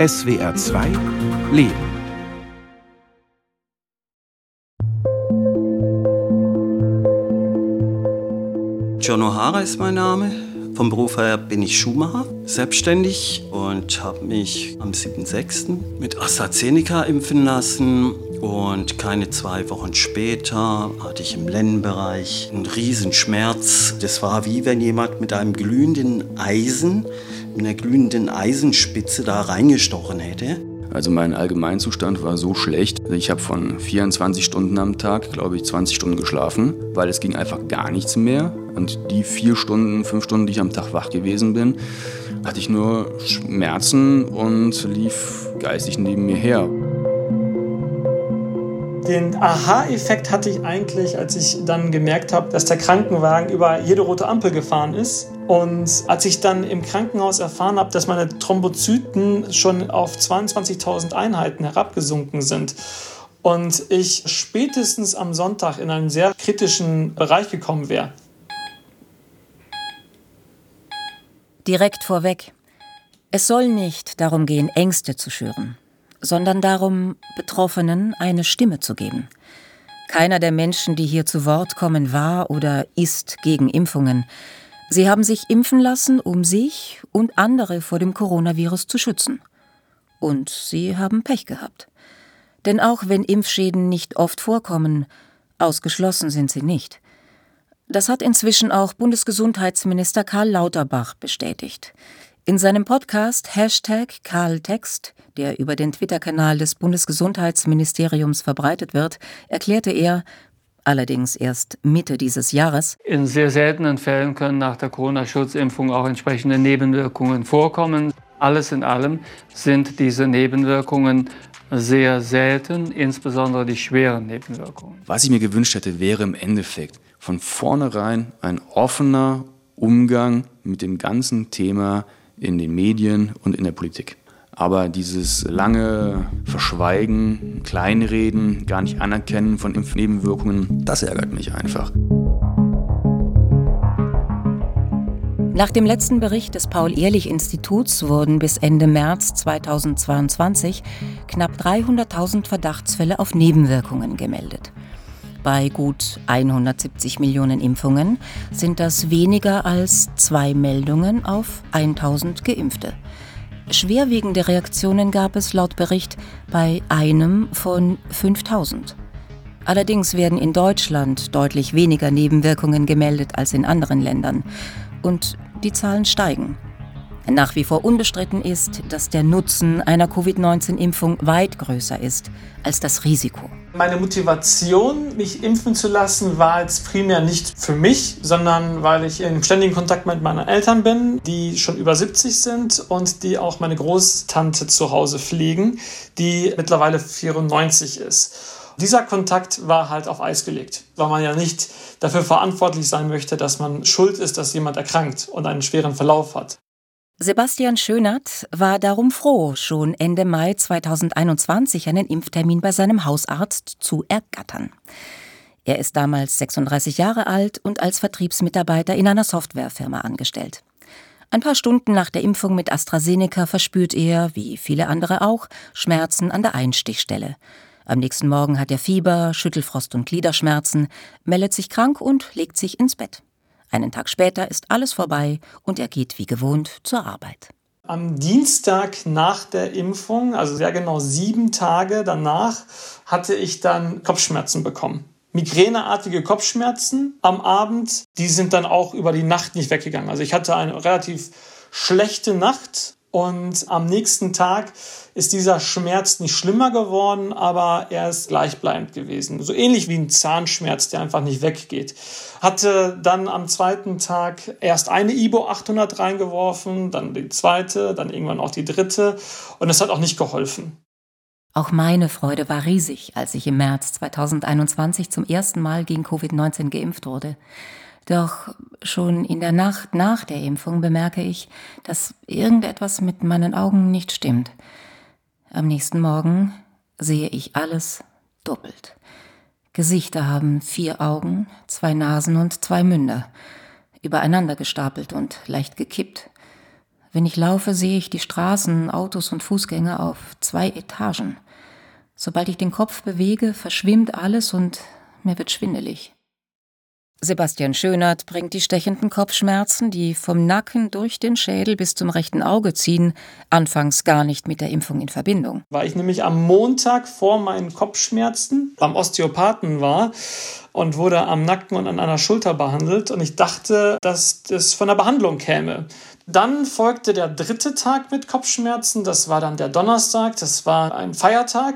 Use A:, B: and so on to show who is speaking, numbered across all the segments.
A: SWR 2 Leben.
B: John O'Hara ist mein Name. Vom Beruf her bin ich Schuhmacher, selbstständig und habe mich am 7.6. mit AstraZeneca impfen lassen. Und keine zwei Wochen später hatte ich im Lendenbereich einen Riesenschmerz. Das war wie wenn jemand mit einem glühenden Eisen, mit einer glühenden Eisenspitze da reingestochen hätte.
C: Also mein Allgemeinzustand war so schlecht. Ich habe von 24 Stunden am Tag, glaube ich, 20 Stunden geschlafen, weil es ging einfach gar nichts mehr. Und die vier Stunden, fünf Stunden, die ich am Tag wach gewesen bin, hatte ich nur Schmerzen und lief geistig neben mir her.
D: Den Aha-Effekt hatte ich eigentlich, als ich dann gemerkt habe, dass der Krankenwagen über jede rote Ampel gefahren ist. Und als ich dann im Krankenhaus erfahren habe, dass meine Thrombozyten schon auf 22.000 Einheiten herabgesunken sind und ich spätestens am Sonntag in einen sehr kritischen Bereich gekommen wäre,
E: Direkt vorweg. Es soll nicht darum gehen, Ängste zu schüren, sondern darum, Betroffenen eine Stimme zu geben. Keiner der Menschen, die hier zu Wort kommen, war oder ist gegen Impfungen. Sie haben sich impfen lassen, um sich und andere vor dem Coronavirus zu schützen. Und sie haben Pech gehabt. Denn auch wenn Impfschäden nicht oft vorkommen, ausgeschlossen sind sie nicht. Das hat inzwischen auch Bundesgesundheitsminister Karl Lauterbach bestätigt. In seinem Podcast Hashtag KarlText, der über den Twitter-Kanal des Bundesgesundheitsministeriums verbreitet wird, erklärte er, allerdings erst Mitte dieses Jahres.
F: In sehr seltenen Fällen können nach der Corona-Schutzimpfung auch entsprechende Nebenwirkungen vorkommen. Alles in allem sind diese Nebenwirkungen sehr selten, insbesondere die schweren Nebenwirkungen.
C: Was ich mir gewünscht hätte, wäre im Endeffekt, von vornherein ein offener Umgang mit dem ganzen Thema in den Medien und in der Politik. Aber dieses lange Verschweigen, Kleinreden, gar nicht anerkennen von Impfnebenwirkungen, das ärgert mich einfach.
E: Nach dem letzten Bericht des Paul-Ehrlich-Instituts wurden bis Ende März 2022 knapp 300.000 Verdachtsfälle auf Nebenwirkungen gemeldet. Bei gut 170 Millionen Impfungen sind das weniger als zwei Meldungen auf 1000 Geimpfte. Schwerwiegende Reaktionen gab es laut Bericht bei einem von 5000. Allerdings werden in Deutschland deutlich weniger Nebenwirkungen gemeldet als in anderen Ländern. Und die Zahlen steigen. Nach wie vor unbestritten ist, dass der Nutzen einer Covid-19-Impfung weit größer ist als das Risiko.
D: Meine Motivation, mich impfen zu lassen, war jetzt primär nicht für mich, sondern weil ich in ständigen Kontakt mit meinen Eltern bin, die schon über 70 sind und die auch meine Großtante zu Hause pflegen, die mittlerweile 94 ist. Dieser Kontakt war halt auf Eis gelegt, weil man ja nicht dafür verantwortlich sein möchte, dass man schuld ist, dass jemand erkrankt und einen schweren Verlauf hat.
E: Sebastian Schönert war darum froh, schon Ende Mai 2021 einen Impftermin bei seinem Hausarzt zu ergattern. Er ist damals 36 Jahre alt und als Vertriebsmitarbeiter in einer Softwarefirma angestellt. Ein paar Stunden nach der Impfung mit AstraZeneca verspürt er, wie viele andere auch, Schmerzen an der Einstichstelle. Am nächsten Morgen hat er Fieber, Schüttelfrost und Gliederschmerzen, meldet sich krank und legt sich ins Bett. Einen Tag später ist alles vorbei und er geht wie gewohnt zur Arbeit.
D: Am Dienstag nach der Impfung, also sehr genau sieben Tage danach, hatte ich dann Kopfschmerzen bekommen. Migräneartige Kopfschmerzen am Abend, die sind dann auch über die Nacht nicht weggegangen. Also ich hatte eine relativ schlechte Nacht und am nächsten Tag ist dieser Schmerz nicht schlimmer geworden, aber er ist gleichbleibend gewesen. So ähnlich wie ein Zahnschmerz, der einfach nicht weggeht. Hatte dann am zweiten Tag erst eine Ibo 800 reingeworfen, dann die zweite, dann irgendwann auch die dritte und es hat auch nicht geholfen.
E: Auch meine Freude war riesig, als ich im März 2021 zum ersten Mal gegen Covid-19 geimpft wurde. Doch schon in der Nacht nach der Impfung bemerke ich, dass irgendetwas mit meinen Augen nicht stimmt. Am nächsten Morgen sehe ich alles doppelt. Gesichter haben vier Augen, zwei Nasen und zwei Münder, übereinander gestapelt und leicht gekippt. Wenn ich laufe, sehe ich die Straßen, Autos und Fußgänger auf zwei Etagen. Sobald ich den Kopf bewege, verschwimmt alles und mir wird schwindelig. Sebastian Schönert bringt die stechenden Kopfschmerzen, die vom Nacken durch den Schädel bis zum rechten Auge ziehen, anfangs gar nicht mit der Impfung in Verbindung.
D: Weil ich nämlich am Montag vor meinen Kopfschmerzen beim Osteopathen war und wurde am Nacken und an einer Schulter behandelt und ich dachte, dass das von der Behandlung käme. Dann folgte der dritte Tag mit Kopfschmerzen, das war dann der Donnerstag, das war ein Feiertag.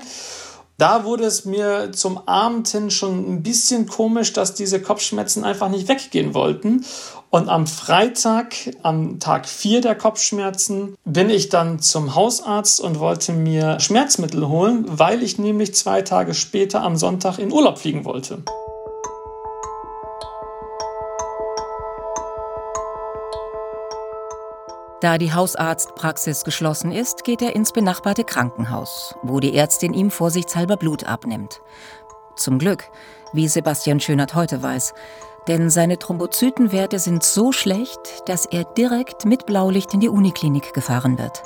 D: Da wurde es mir zum Abend hin schon ein bisschen komisch, dass diese Kopfschmerzen einfach nicht weggehen wollten. Und am Freitag, am Tag 4 der Kopfschmerzen, bin ich dann zum Hausarzt und wollte mir Schmerzmittel holen, weil ich nämlich zwei Tage später am Sonntag in Urlaub fliegen wollte.
E: Da die Hausarztpraxis geschlossen ist, geht er ins benachbarte Krankenhaus, wo die Ärztin ihm vorsichtshalber Blut abnimmt. Zum Glück, wie Sebastian Schönert heute weiß, denn seine Thrombozytenwerte sind so schlecht, dass er direkt mit Blaulicht in die Uniklinik gefahren wird.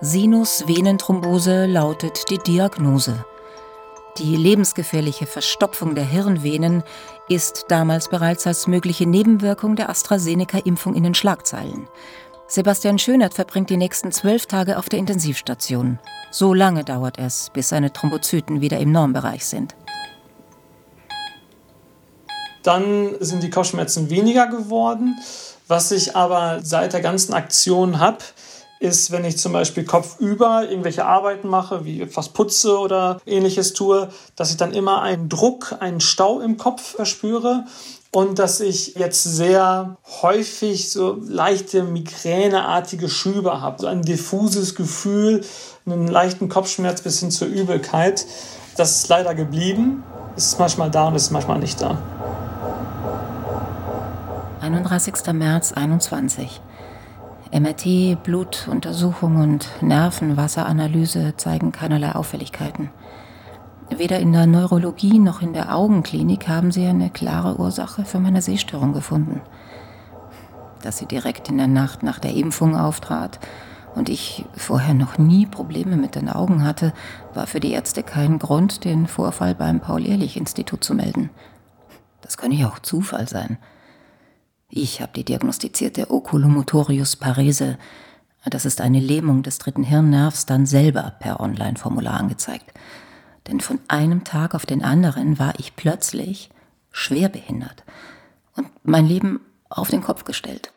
E: Sinusvenenthrombose lautet die Diagnose. Die lebensgefährliche Verstopfung der Hirnvenen ist damals bereits als mögliche Nebenwirkung der AstraZeneca-Impfung in den Schlagzeilen. Sebastian Schönert verbringt die nächsten zwölf Tage auf der Intensivstation. So lange dauert es, bis seine Thrombozyten wieder im Normbereich sind.
D: Dann sind die Kopfschmerzen weniger geworden. Was ich aber seit der ganzen Aktion habe, ist, wenn ich zum Beispiel kopfüber irgendwelche Arbeiten mache, wie etwas putze oder ähnliches tue, dass ich dann immer einen Druck, einen Stau im Kopf verspüre und dass ich jetzt sehr häufig so leichte migräneartige Schübe habe, so ein diffuses Gefühl, einen leichten Kopfschmerz bis hin zur Übelkeit. Das ist leider geblieben. Es ist manchmal da und es ist manchmal nicht da.
E: 31. März 21. MRT, Blutuntersuchung und Nervenwasseranalyse zeigen keinerlei Auffälligkeiten. Weder in der Neurologie noch in der Augenklinik haben sie eine klare Ursache für meine Sehstörung gefunden. Dass sie direkt in der Nacht nach der Impfung auftrat und ich vorher noch nie Probleme mit den Augen hatte, war für die Ärzte kein Grund, den Vorfall beim Paul-Ehrlich-Institut zu melden. Das könne ja auch Zufall sein. Ich habe die diagnostizierte Oculomotorius parese. Das ist eine Lähmung des dritten Hirnnervs dann selber per Online-Formular angezeigt denn von einem Tag auf den anderen war ich plötzlich schwerbehindert und mein Leben auf den Kopf gestellt.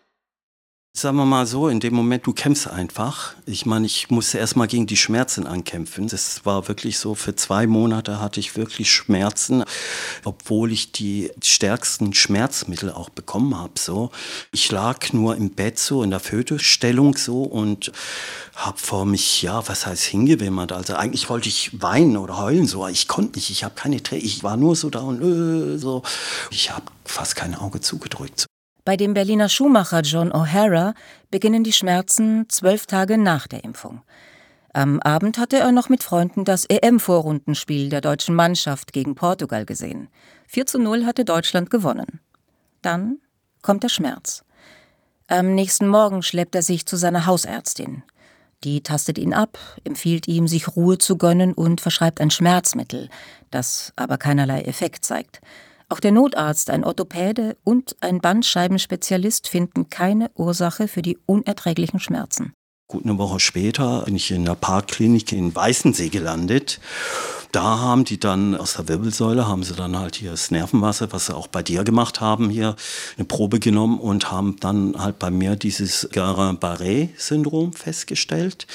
B: Sagen wir mal so, in dem Moment, du kämpfst einfach. Ich meine, ich musste erstmal gegen die Schmerzen ankämpfen. Das war wirklich so, für zwei Monate hatte ich wirklich Schmerzen, obwohl ich die stärksten Schmerzmittel auch bekommen habe. So. Ich lag nur im Bett so, in der Fötusstellung so und habe vor mich, ja, was heißt hingewimmert. Also eigentlich wollte ich weinen oder heulen so, ich konnte nicht, ich habe keine Tränen, ich war nur so da und äh, so. Ich habe fast kein Auge zugedrückt.
E: Bei dem Berliner Schuhmacher John O'Hara beginnen die Schmerzen zwölf Tage nach der Impfung. Am Abend hatte er noch mit Freunden das EM-Vorrundenspiel der deutschen Mannschaft gegen Portugal gesehen. 4 zu 0 hatte Deutschland gewonnen. Dann kommt der Schmerz. Am nächsten Morgen schleppt er sich zu seiner Hausärztin. Die tastet ihn ab, empfiehlt ihm, sich Ruhe zu gönnen und verschreibt ein Schmerzmittel, das aber keinerlei Effekt zeigt. Auch der Notarzt, ein Orthopäde und ein Bandscheibenspezialist finden keine Ursache für die unerträglichen Schmerzen.
B: Gut eine Woche später bin ich in der Parkklinik in Weißensee gelandet. Da haben die dann aus der Wirbelsäule, haben sie dann halt hier das Nervenwasser, was sie auch bei dir gemacht haben, hier eine Probe genommen und haben dann halt bei mir dieses Guerin-Barré-Syndrom festgestellt.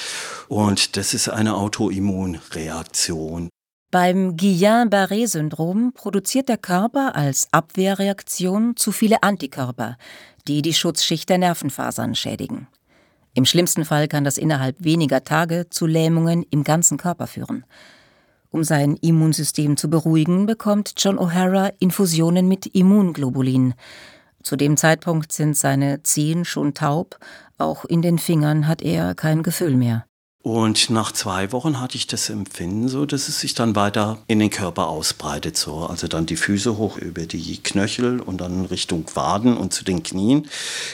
B: Und das ist eine Autoimmunreaktion.
E: Beim Guillain-Barré-Syndrom produziert der Körper als Abwehrreaktion zu viele Antikörper, die die Schutzschicht der Nervenfasern schädigen. Im schlimmsten Fall kann das innerhalb weniger Tage zu Lähmungen im ganzen Körper führen. Um sein Immunsystem zu beruhigen, bekommt John O'Hara Infusionen mit Immunglobulin. Zu dem Zeitpunkt sind seine Zehen schon taub, auch in den Fingern hat er kein Gefühl mehr.
B: Und nach zwei Wochen hatte ich das Empfinden so, dass es sich dann weiter in den Körper ausbreitet. So. Also dann die Füße hoch über die Knöchel und dann Richtung Waden und zu den Knien.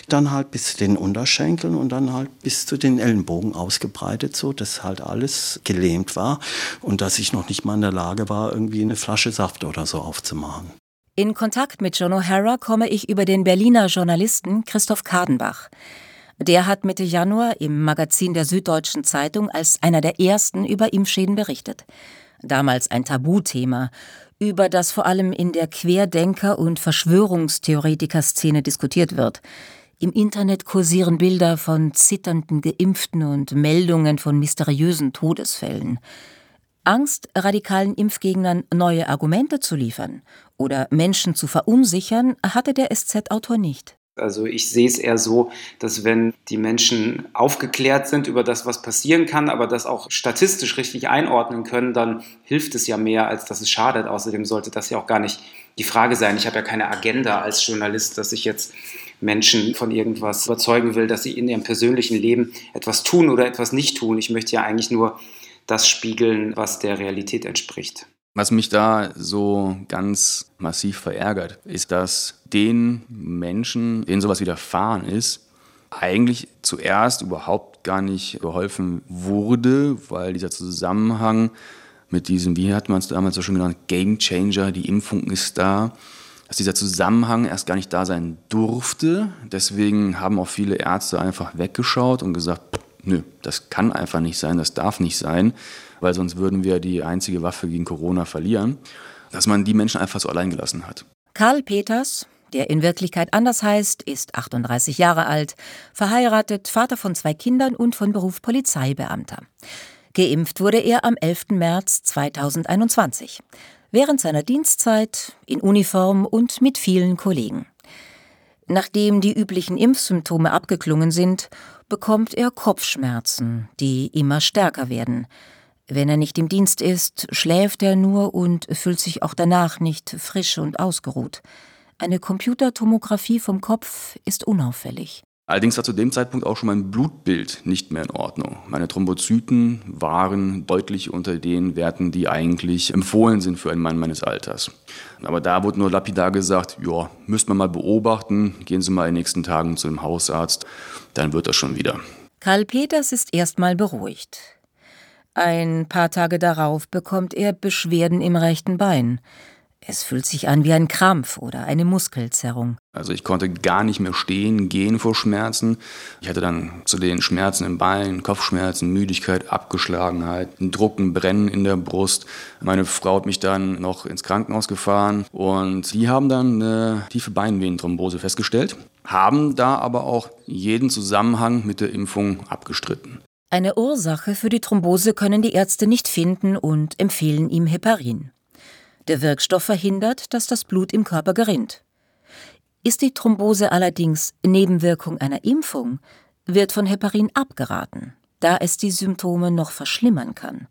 B: Dann halt bis zu den Unterschenkeln und dann halt bis zu den Ellenbogen ausgebreitet, so dass halt alles gelähmt war und dass ich noch nicht mal in der Lage war, irgendwie eine Flasche Saft oder so aufzumachen.
E: In Kontakt mit John O'Hara komme ich über den Berliner Journalisten Christoph Kadenbach. Der hat Mitte Januar im Magazin der Süddeutschen Zeitung als einer der ersten über Impfschäden berichtet. Damals ein Tabuthema, über das vor allem in der Querdenker- und Verschwörungstheoretiker-Szene diskutiert wird. Im Internet kursieren Bilder von zitternden Geimpften und Meldungen von mysteriösen Todesfällen. Angst, radikalen Impfgegnern neue Argumente zu liefern oder Menschen zu verunsichern, hatte der SZ-Autor nicht.
G: Also ich sehe es eher so, dass wenn die Menschen aufgeklärt sind über das, was passieren kann, aber das auch statistisch richtig einordnen können, dann hilft es ja mehr, als dass es schadet. Außerdem sollte das ja auch gar nicht die Frage sein. Ich habe ja keine Agenda als Journalist, dass ich jetzt Menschen von irgendwas überzeugen will, dass sie in ihrem persönlichen Leben etwas tun oder etwas nicht tun. Ich möchte ja eigentlich nur das spiegeln, was der Realität entspricht.
C: Was mich da so ganz massiv verärgert, ist, dass den Menschen, denen sowas widerfahren ist, eigentlich zuerst überhaupt gar nicht geholfen wurde, weil dieser Zusammenhang mit diesem, wie hat man es damals so schon genannt, Game Changer, die Impfung ist da, dass dieser Zusammenhang erst gar nicht da sein durfte. Deswegen haben auch viele Ärzte einfach weggeschaut und gesagt, nö, das kann einfach nicht sein, das darf nicht sein weil sonst würden wir die einzige Waffe gegen Corona verlieren, dass man die Menschen einfach so allein gelassen hat.
E: Karl Peters, der in Wirklichkeit anders heißt, ist 38 Jahre alt, verheiratet, Vater von zwei Kindern und von Beruf Polizeibeamter. Geimpft wurde er am 11. März 2021, während seiner Dienstzeit, in Uniform und mit vielen Kollegen. Nachdem die üblichen Impfsymptome abgeklungen sind, bekommt er Kopfschmerzen, die immer stärker werden. Wenn er nicht im Dienst ist, schläft er nur und fühlt sich auch danach nicht frisch und ausgeruht. Eine Computertomographie vom Kopf ist unauffällig.
C: Allerdings war zu dem Zeitpunkt auch schon mein Blutbild nicht mehr in Ordnung. Meine Thrombozyten waren deutlich unter den Werten, die eigentlich empfohlen sind für einen Mann meines Alters. Aber da wurde nur lapidar gesagt, ja, müsste man mal beobachten, gehen Sie mal in den nächsten Tagen zu dem Hausarzt, dann wird das schon wieder.
E: Karl Peters ist erstmal beruhigt. Ein paar Tage darauf bekommt er Beschwerden im rechten Bein. Es fühlt sich an wie ein Krampf oder eine Muskelzerrung.
C: Also ich konnte gar nicht mehr stehen, gehen vor Schmerzen. Ich hatte dann zu den Schmerzen im Bein, Kopfschmerzen, Müdigkeit, Abgeschlagenheit, ein Drucken, Brennen in der Brust. Meine Frau hat mich dann noch ins Krankenhaus gefahren und die haben dann eine tiefe Beinvenenthrombose festgestellt, haben da aber auch jeden Zusammenhang mit der Impfung abgestritten.
E: Eine Ursache für die Thrombose können die Ärzte nicht finden und empfehlen ihm Heparin. Der Wirkstoff verhindert, dass das Blut im Körper gerinnt. Ist die Thrombose allerdings Nebenwirkung einer Impfung, wird von Heparin abgeraten, da es die Symptome noch verschlimmern kann.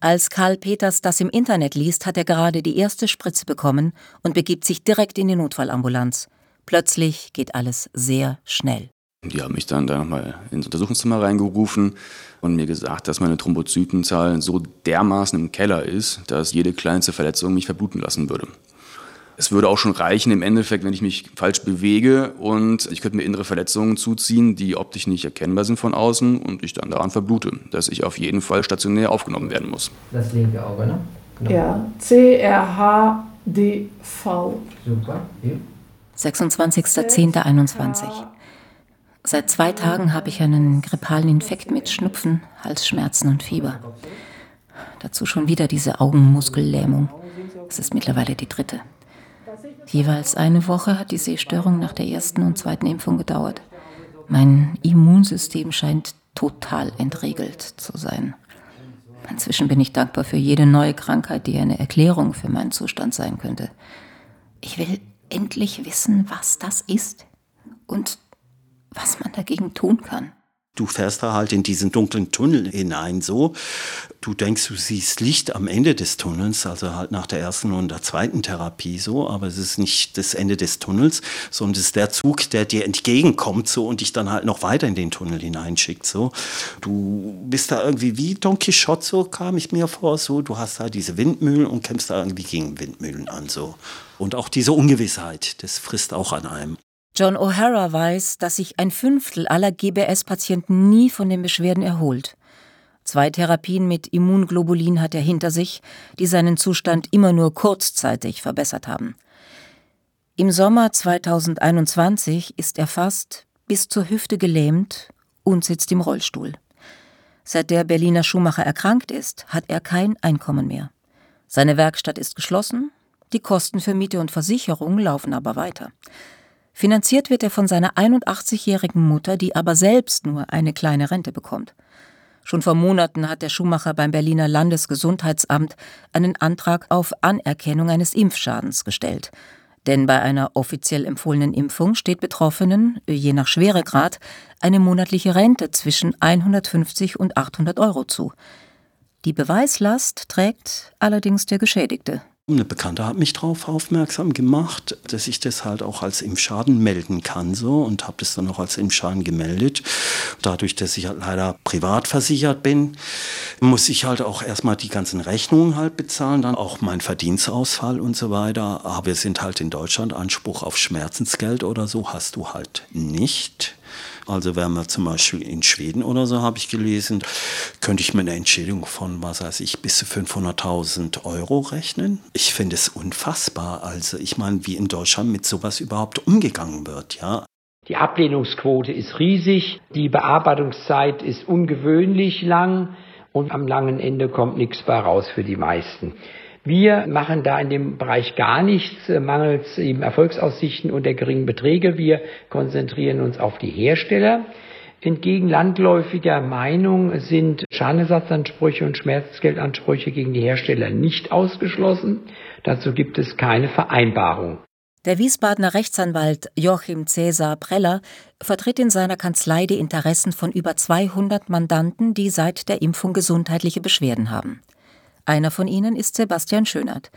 E: Als Karl Peters das im Internet liest, hat er gerade die erste Spritze bekommen und begibt sich direkt in die Notfallambulanz. Plötzlich geht alles sehr schnell.
C: Die haben mich dann da nochmal ins Untersuchungszimmer reingerufen und mir gesagt, dass meine Thrombozytenzahl so dermaßen im Keller ist, dass jede kleinste Verletzung mich verbluten lassen würde. Es würde auch schon reichen im Endeffekt, wenn ich mich falsch bewege und ich könnte mir innere Verletzungen zuziehen, die optisch nicht erkennbar sind von außen und ich dann daran verblute, dass ich auf jeden Fall stationär aufgenommen werden muss.
H: Das linke Auge, ne?
I: Genau. Ja, C-R-H-D-V.
H: Super. Hier.
E: 26.10.21. Seit zwei Tagen habe ich einen grippalen Infekt mit Schnupfen, Halsschmerzen und Fieber. Dazu schon wieder diese Augenmuskellähmung. Es ist mittlerweile die dritte. Jeweils eine Woche hat die Sehstörung nach der ersten und zweiten Impfung gedauert. Mein Immunsystem scheint total entregelt zu sein. Inzwischen bin ich dankbar für jede neue Krankheit, die eine Erklärung für meinen Zustand sein könnte. Ich will endlich wissen, was das ist und was man dagegen tun kann.
B: Du fährst da halt in diesen dunklen Tunnel hinein so. Du denkst, du siehst Licht am Ende des Tunnels, also halt nach der ersten und der zweiten Therapie so, aber es ist nicht das Ende des Tunnels, sondern es ist der Zug, der dir entgegenkommt so und dich dann halt noch weiter in den Tunnel hineinschickt so. Du bist da irgendwie wie Don Quixote so, kam ich mir vor, so. Du hast da diese Windmühlen und kämpfst da irgendwie gegen Windmühlen an so. Und auch diese Ungewissheit, das frisst auch an einem.
E: John O'Hara weiß, dass sich ein Fünftel aller GBS-Patienten nie von den Beschwerden erholt. Zwei Therapien mit Immunglobulin hat er hinter sich, die seinen Zustand immer nur kurzzeitig verbessert haben. Im Sommer 2021 ist er fast bis zur Hüfte gelähmt und sitzt im Rollstuhl. Seit der Berliner Schuhmacher erkrankt ist, hat er kein Einkommen mehr. Seine Werkstatt ist geschlossen, die Kosten für Miete und Versicherung laufen aber weiter. Finanziert wird er von seiner 81-jährigen Mutter, die aber selbst nur eine kleine Rente bekommt. Schon vor Monaten hat der Schuhmacher beim Berliner Landesgesundheitsamt einen Antrag auf Anerkennung eines Impfschadens gestellt. Denn bei einer offiziell empfohlenen Impfung steht Betroffenen, je nach Schweregrad, eine monatliche Rente zwischen 150 und 800 Euro zu. Die Beweislast trägt allerdings der Geschädigte,
B: eine Bekannte hat mich darauf aufmerksam gemacht, dass ich das halt auch als Impfschaden melden kann so und habe das dann auch als Impfschaden gemeldet. Dadurch, dass ich halt leider privat versichert bin, muss ich halt auch erstmal die ganzen Rechnungen halt bezahlen, dann auch mein Verdienstausfall und so weiter. Aber wir sind halt in Deutschland Anspruch auf Schmerzensgeld oder so hast du halt nicht. Also wenn man zum Beispiel in Schweden oder so, habe ich gelesen, könnte ich mit einer Entschädigung von, was weiß ich, bis zu 500.000 Euro rechnen. Ich finde es unfassbar. Also ich meine, wie in Deutschland mit sowas überhaupt umgegangen wird, ja.
I: Die Ablehnungsquote ist riesig, die Bearbeitungszeit ist ungewöhnlich lang und am langen Ende kommt nichts bei raus für die meisten. Wir machen da in dem Bereich gar nichts, äh, mangels eben Erfolgsaussichten und der geringen Beträge. Wir konzentrieren uns auf die Hersteller. Entgegen landläufiger Meinung sind Schadenersatzansprüche und Schmerzgeldansprüche gegen die Hersteller nicht ausgeschlossen. Dazu gibt es keine Vereinbarung.
E: Der Wiesbadener Rechtsanwalt Joachim Cäsar Preller vertritt in seiner Kanzlei die Interessen von über 200 Mandanten, die seit der Impfung gesundheitliche Beschwerden haben. Einer von ihnen ist Sebastian Schönert.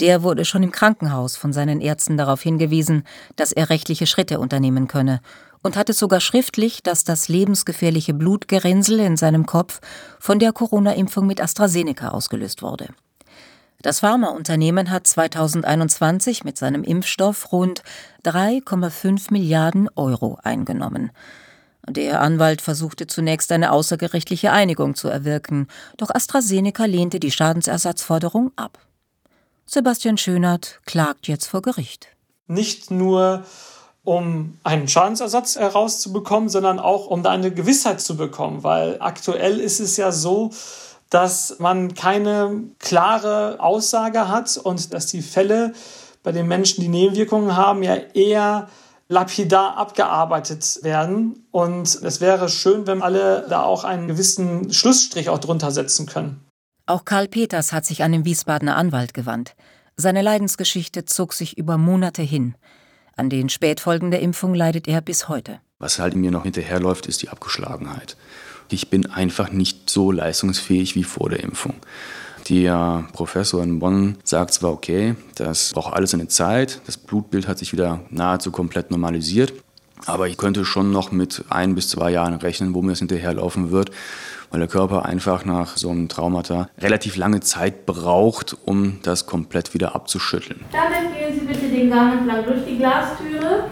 E: Der wurde schon im Krankenhaus von seinen Ärzten darauf hingewiesen, dass er rechtliche Schritte unternehmen könne und hatte sogar schriftlich, dass das lebensgefährliche Blutgerinnsel in seinem Kopf von der Corona-Impfung mit AstraZeneca ausgelöst wurde. Das Pharmaunternehmen hat 2021 mit seinem Impfstoff rund 3,5 Milliarden Euro eingenommen. Der Anwalt versuchte zunächst eine außergerichtliche Einigung zu erwirken, doch AstraZeneca lehnte die Schadensersatzforderung ab. Sebastian Schönert klagt jetzt vor Gericht.
D: Nicht nur um einen Schadensersatz herauszubekommen, sondern auch um da eine Gewissheit zu bekommen, weil aktuell ist es ja so, dass man keine klare Aussage hat und dass die Fälle bei den Menschen, die Nebenwirkungen haben, ja eher lapidar abgearbeitet werden. Und es wäre schön, wenn alle da auch einen gewissen Schlussstrich auch drunter setzen können.
E: Auch Karl Peters hat sich an den Wiesbadener Anwalt gewandt. Seine Leidensgeschichte zog sich über Monate hin. An den Spätfolgen der Impfung leidet er bis heute.
C: Was halt mir noch hinterherläuft, ist die Abgeschlagenheit. Ich bin einfach nicht so leistungsfähig wie vor der Impfung. Der Professor in Bonn sagt zwar, okay, das braucht alles eine Zeit, das Blutbild hat sich wieder nahezu komplett normalisiert, aber ich könnte schon noch mit ein bis zwei Jahren rechnen, wo mir das hinterherlaufen wird, weil der Körper einfach nach so einem Traumata relativ lange Zeit braucht, um das komplett wieder abzuschütteln.
J: Dann gehen Sie bitte den Gang entlang durch die Glastüre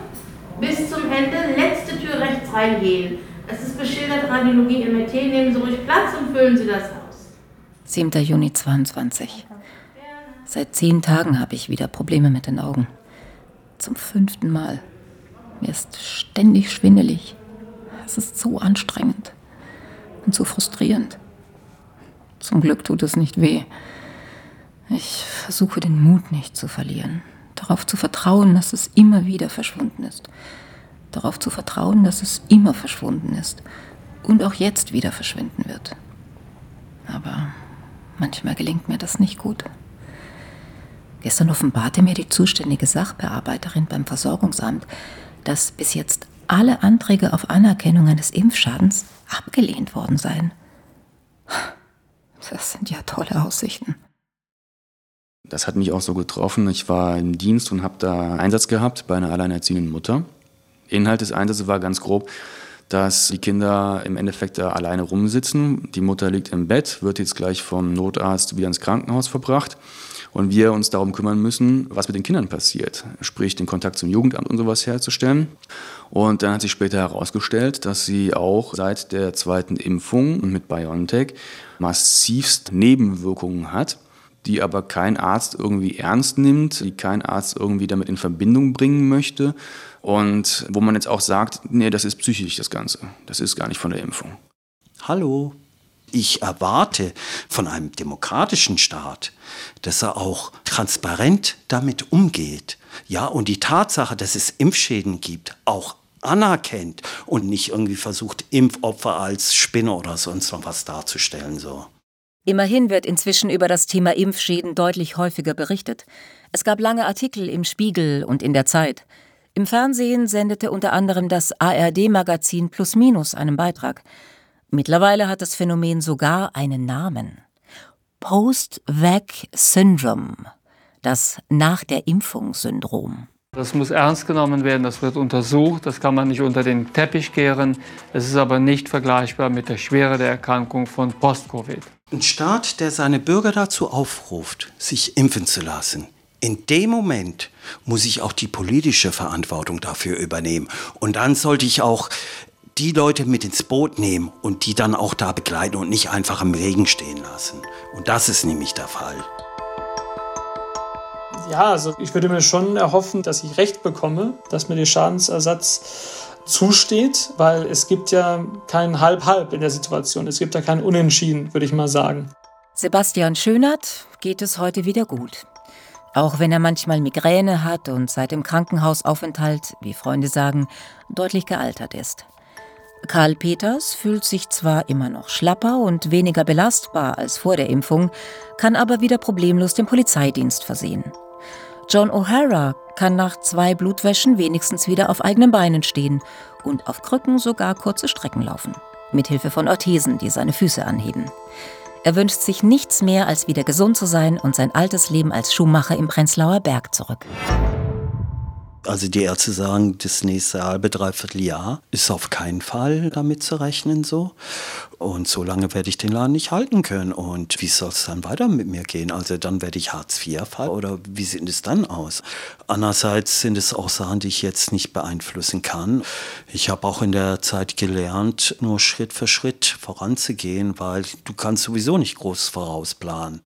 J: bis zum Ende, letzte Tür rechts reingehen. Es ist beschildert Radiologie MRT, nehmen Sie ruhig Platz und füllen Sie das aus.
E: 10. Juni 22. Seit zehn Tagen habe ich wieder Probleme mit den Augen. Zum fünften Mal. Mir ist ständig schwindelig. Es ist so anstrengend und so frustrierend. Zum Glück tut es nicht weh. Ich versuche den Mut nicht zu verlieren. Darauf zu vertrauen, dass es immer wieder verschwunden ist. Darauf zu vertrauen, dass es immer verschwunden ist und auch jetzt wieder verschwinden wird. Aber Manchmal gelingt mir das nicht gut. Gestern offenbarte mir die zuständige Sachbearbeiterin beim Versorgungsamt, dass bis jetzt alle Anträge auf Anerkennung eines Impfschadens abgelehnt worden seien. Das sind ja tolle Aussichten.
C: Das hat mich auch so getroffen. Ich war im Dienst und habe da Einsatz gehabt bei einer alleinerziehenden Mutter. Inhalt des Einsatzes war ganz grob, dass die Kinder im Endeffekt da alleine rumsitzen. Die Mutter liegt im Bett, wird jetzt gleich vom Notarzt wieder ins Krankenhaus verbracht und wir uns darum kümmern müssen, was mit den Kindern passiert, sprich den Kontakt zum Jugendamt und sowas herzustellen. Und dann hat sich später herausgestellt, dass sie auch seit der zweiten Impfung mit BioNTech massivst Nebenwirkungen hat, die aber kein Arzt irgendwie ernst nimmt, die kein Arzt irgendwie damit in Verbindung bringen möchte und wo man jetzt auch sagt, nee, das ist psychisch das Ganze, das ist gar nicht von der Impfung.
B: Hallo, ich erwarte von einem demokratischen Staat, dass er auch transparent damit umgeht. Ja, und die Tatsache, dass es Impfschäden gibt, auch anerkennt und nicht irgendwie versucht, Impfopfer als Spinne oder sonst noch was darzustellen. So.
E: Immerhin wird inzwischen über das Thema Impfschäden deutlich häufiger berichtet. Es gab lange Artikel im Spiegel und in der Zeit. Im Fernsehen sendete unter anderem das ARD-Magazin Plus Minus einen Beitrag. Mittlerweile hat das Phänomen sogar einen Namen. Post-Vac-Syndrome, das Nach der Impfung-Syndrom.
F: Das muss ernst genommen werden, das wird untersucht, das kann man nicht unter den Teppich kehren. Es ist aber nicht vergleichbar mit der Schwere der Erkrankung von Post-Covid.
B: Ein Staat, der seine Bürger dazu aufruft, sich impfen zu lassen, in dem Moment muss ich auch die politische Verantwortung dafür übernehmen. Und dann sollte ich auch die Leute mit ins Boot nehmen und die dann auch da begleiten und nicht einfach im Regen stehen lassen. Und das ist nämlich der Fall.
D: Ja, also ich würde mir schon erhoffen, dass ich Recht bekomme, dass mir der Schadensersatz zusteht, weil es gibt ja kein Halb-Halb in der Situation. Es gibt ja kein Unentschieden, würde ich mal sagen.
E: Sebastian Schönert geht es heute wieder gut. Auch wenn er manchmal Migräne hat und seit dem Krankenhausaufenthalt, wie Freunde sagen, deutlich gealtert ist. Karl Peters fühlt sich zwar immer noch schlapper und weniger belastbar als vor der Impfung, kann aber wieder problemlos den Polizeidienst versehen. John O'Hara kann nach zwei Blutwäschen wenigstens wieder auf eigenen Beinen stehen und auf Krücken sogar kurze Strecken laufen, mithilfe von Orthesen, die seine Füße anheben. Er wünscht sich nichts mehr, als wieder gesund zu sein und sein altes Leben als Schuhmacher im Prenzlauer Berg zurück.
B: Also die Ärzte sagen, das nächste halbe, dreiviertel Jahr ist auf keinen Fall damit zu rechnen so. Und so lange werde ich den Laden nicht halten können. Und wie soll es dann weiter mit mir gehen? Also dann werde ich Hartz IV fallen oder wie sieht es dann aus? Andererseits sind es auch Sachen, die ich jetzt nicht beeinflussen kann. Ich habe auch in der Zeit gelernt, nur Schritt für Schritt voranzugehen, weil du kannst sowieso nicht groß vorausplanen.